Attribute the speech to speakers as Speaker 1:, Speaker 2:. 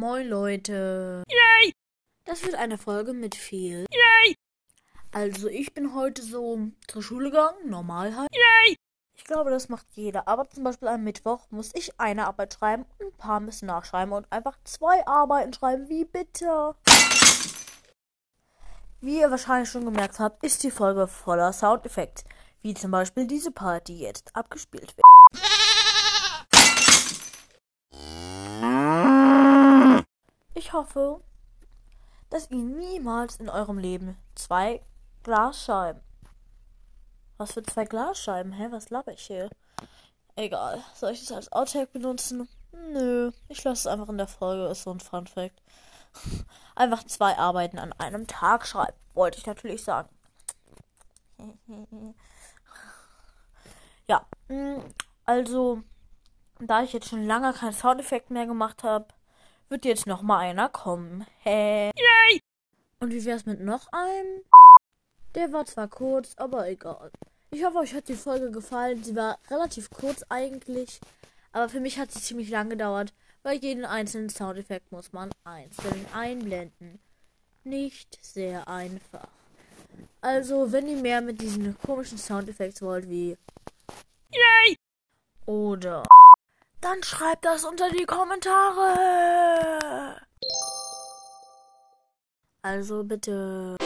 Speaker 1: Moin Leute.
Speaker 2: Yay!
Speaker 1: Das wird eine Folge mit viel.
Speaker 2: Yay!
Speaker 1: Also ich bin heute so zur Schule gegangen, normal halt.
Speaker 2: Yay!
Speaker 1: Ich glaube, das macht jeder. Aber zum Beispiel am Mittwoch muss ich eine Arbeit schreiben und ein paar müssen nachschreiben und einfach zwei Arbeiten schreiben. Wie bitte? Wie ihr wahrscheinlich schon gemerkt habt, ist die Folge voller Soundeffekte. Wie zum Beispiel diese Part, die jetzt abgespielt wird. Hoffe, dass ihr niemals in eurem Leben zwei Glasscheiben. Was für zwei Glasscheiben? Hä, was laber ich hier? Egal. Soll ich das als Outtake benutzen? Nö. Ich lasse es einfach in der Folge. Ist so ein Fun Fact. Einfach zwei Arbeiten an einem Tag schreiben. Wollte ich natürlich sagen. ja. mm, Also, da ich jetzt schon lange keinen Soundeffekt mehr gemacht habe, wird jetzt noch mal einer kommen. Hä?
Speaker 2: Yay!
Speaker 1: Und wie wär's mit noch einem? Der war zwar kurz, aber egal. Ich hoffe, euch hat die Folge gefallen. Sie war relativ kurz eigentlich, aber für mich hat sie ziemlich lang gedauert, weil jeden einzelnen Soundeffekt muss man einzeln einblenden. Nicht sehr einfach. Also, wenn ihr mehr mit diesen komischen Soundeffekten wollt, wie
Speaker 2: Yay!
Speaker 1: oder dann schreibt das unter die Kommentare. Also bitte.